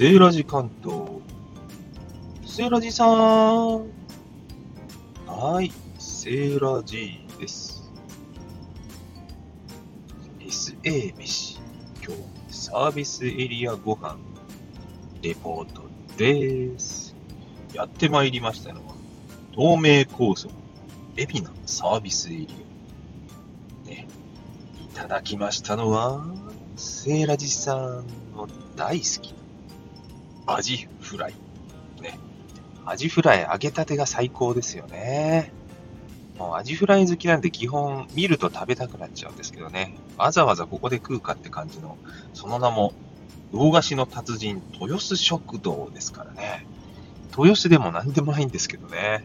セーラジ関東。セーラジさん。はい、セーラジです。SA 飯。今日、サービスエリアご飯、レポートです。やってまいりましたのは、東名高速、海老名サービスエリア。ね、いただきましたのは、セーラジさんの大好きアジフライ。ね。アジフライ揚げたてが最高ですよね。もうアジフライ好きなんで基本見ると食べたくなっちゃうんですけどね。わざわざここで食うかって感じの、その名も、魚菓子の達人、豊洲食堂ですからね。豊洲でも何でもないんですけどね。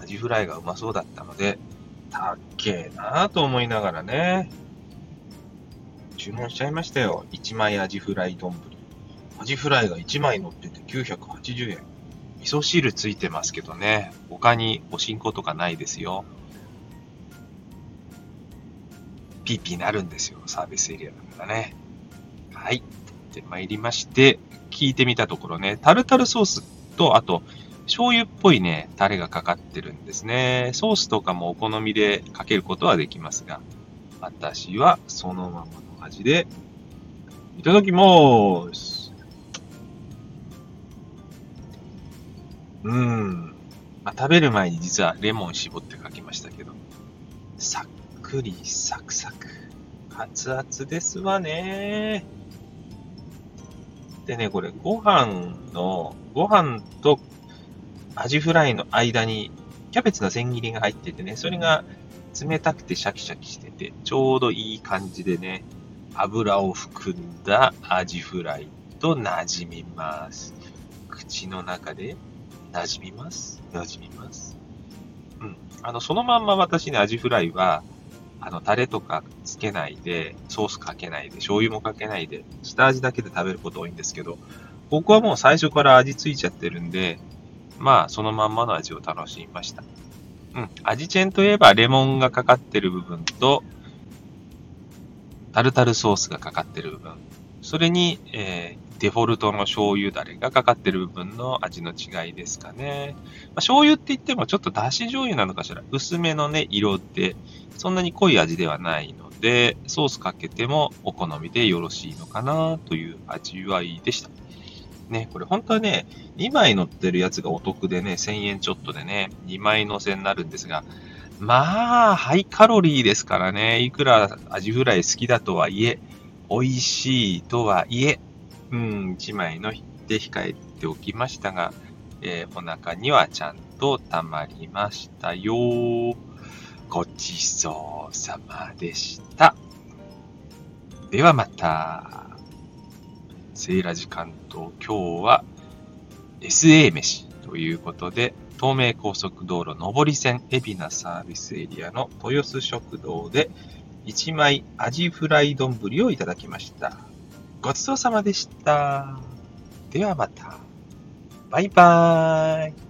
アジフライがうまそうだったので、たっけえなぁと思いながらね、注文しちゃいましたよ。1枚アジフライ丼。アジフライが1枚乗ってて980円。味噌汁ついてますけどね。他におしんことかないですよ。ピーピーなるんですよ。サービスエリアだからね。はい。で、参りまして、聞いてみたところね、タルタルソースと、あと、醤油っぽいね、タレがかかってるんですね。ソースとかもお好みでかけることはできますが、私はそのままの味で、いただきます。うん。まあ、食べる前に実はレモン絞ってかけましたけど、さっくりサクサク。熱々ですわね。でね、これご飯の、ご飯とアジフライの間にキャベツの千切りが入っててね、それが冷たくてシャキシャキしてて、ちょうどいい感じでね、油を含んだアジフライと馴染みます。口の中で馴染みます？馴染みます？うん。あの、そのまんま私ね、アジフライは、あの、タレとかつけないで、ソースかけないで、醤油もかけないで、下味だけで食べること多いんですけど、僕はもう最初から味ついちゃってるんで、まあ、そのまんまの味を楽しみました。うん。味チェンといえば、レモンがかかってる部分と、タルタルソースがかかってる部分。それに、えデフォルトの醤油だれがかかってる部分の味の違いですかね。まあ、醤油って言ってもちょっとだし醤油なのかしら。薄めのね、色で、そんなに濃い味ではないので、ソースかけてもお好みでよろしいのかなという味わいでした。ね、これ本当はね、2枚乗ってるやつがお得でね、1000円ちょっとでね、2枚乗せになるんですが、まあ、ハイカロリーですからね、いくらアジフライ好きだとはいえ、美味しいとはいえ、うん、1枚ので控えておきましたが、えーお腹にはちゃんと溜まりましたよ。ごちそうさまでした。ではまた。セイラジ関東、今日は SA 飯ということで、東名高速道路上り線海老名サービスエリアの豊洲食堂で1枚アジフライ丼をいただきました。ごちそうさまでした。ではまた。バイバーイ。